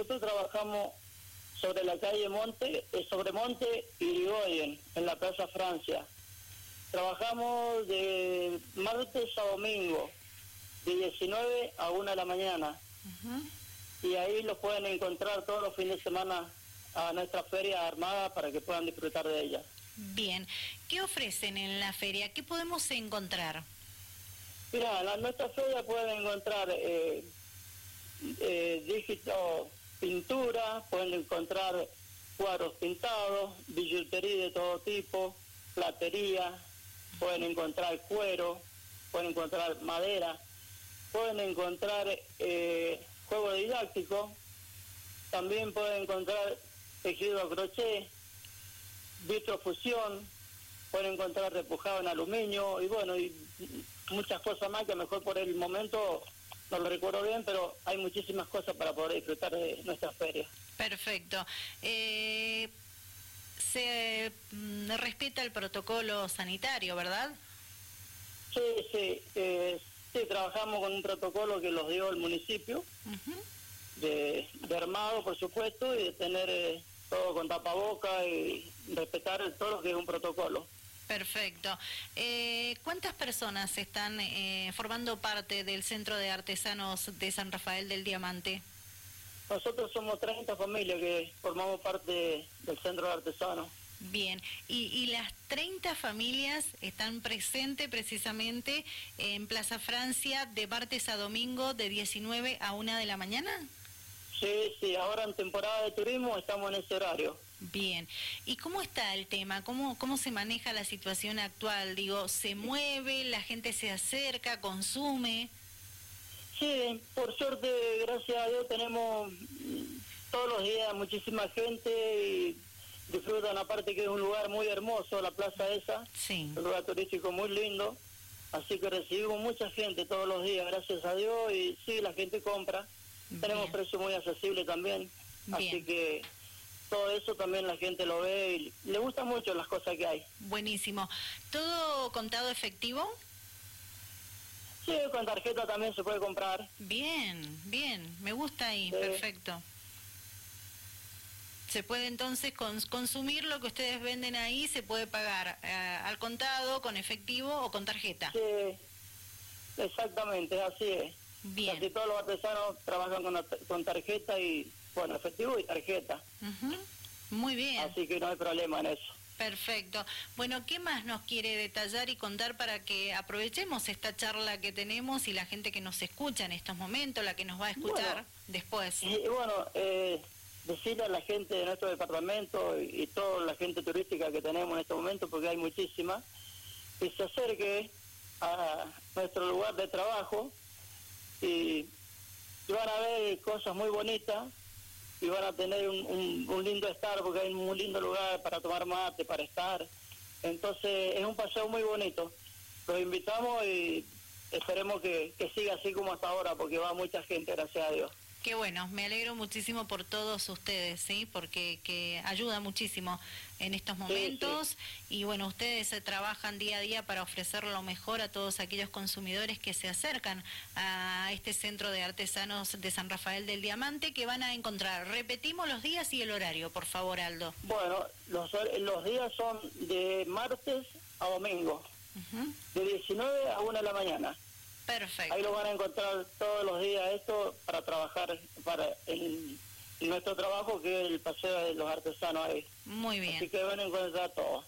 nosotros trabajamos sobre la calle Monte, eh, sobre Monte y Irigoyen, en la Plaza Francia. Trabajamos de martes a domingo, de 19 a 1 de la mañana. Y ahí los pueden encontrar todos los fines de semana a nuestra feria armada para que puedan disfrutar de ella. Bien, ¿qué ofrecen en la feria? ¿Qué podemos encontrar? Mira, en nuestra feria pueden encontrar eh, eh, dígito pintura, pueden encontrar cuadros pintados, billutería de todo tipo, platería, pueden encontrar cuero, pueden encontrar madera, pueden encontrar eh, juego didáctico, también pueden encontrar tejido a crochet, vitrofusión, pueden encontrar repujado en aluminio y bueno, y muchas cosas más que mejor por el momento no lo recuerdo bien, pero hay muchísimas cosas para poder disfrutar de nuestra feria. Perfecto. Eh, se mm, respeta el protocolo sanitario, ¿verdad? Sí, sí. Eh, sí, trabajamos con un protocolo que los dio el municipio, de, armado, por supuesto, y de tener eh, todo con tapaboca y respetar todo lo que es un protocolo. Perfecto. Eh, ¿Cuántas personas están eh, formando parte del Centro de Artesanos de San Rafael del Diamante? Nosotros somos 30 familias que formamos parte del Centro de Artesanos. Bien, ¿Y, ¿Y, las 30 familias están presentes precisamente en Plaza Francia de martes a domingo de 19 a 1 de la mañana? Sí, sí, ahora en temporada de turismo estamos en ese horario. Bien. ¿Y cómo está el tema? ¿Cómo, ¿Cómo se maneja la situación actual? Digo, ¿se mueve? ¿La gente se acerca? ¿Consume? Sí, por suerte, gracias a Dios, tenemos todos los días muchísima gente y disfrutan aparte que es un lugar muy hermoso, la plaza esa. Sí. Un lugar turístico muy lindo. Así que recibimos mucha gente todos los días, gracias a Dios, y sí, la gente compra. Tenemos precios muy accesibles también. Así que todo eso también la gente lo ve y le gustan mucho las cosas que hay. Buenísimo. ¿Todo contado efectivo? Sí, con tarjeta también se puede comprar. Bien, bien, me gusta ahí, perfecto. Se puede entonces consumir lo que ustedes venden ahí, se puede pagar eh, al contado, con efectivo o con tarjeta. Sí, exactamente, así es. Bien. Casi todos los artesanos trabajan con, con tarjeta y bueno, efectivo y tarjeta. Muy bien. Así que no hay problema en eso. Perfecto. Bueno, ¿qué más nos quiere detallar y contar para que aprovechemos esta charla que tenemos y la gente que nos escucha en estos momentos, la que nos va a escuchar después? Y, bueno, eh, decirle a la gente de nuestro departamento y, toda la gente turística que tenemos en este momento, porque hay muchísima, que se acerque a nuestro lugar de trabajo y van a ver cosas muy bonitas y van a tener un, lindo estar porque hay un lindo lugar para tomar mate, para estar. Entonces es un paseo muy bonito. Los invitamos y esperemos que, que siga así como hasta ahora porque va mucha gente, gracias a Dios. Qué bueno, me alegro muchísimo por todos ustedes, ¿sí? Porque que ayuda muchísimo en estos momentos y bueno, ustedes trabajan día a día para ofrecer lo mejor a todos aquellos consumidores que se acercan a este centro de artesanos de San Rafael del Diamante que van a encontrar. Repetimos los días y el horario, por favor, Aldo. Bueno, los, los días son de martes a domingo, de 19 a 1 de la mañana. Perfecto. Ahí lo van a encontrar todos los días esto para trabajar para nuestro trabajo que es el paseo de los artesanos ahí. Muy bien. Así que van a encontrar todo.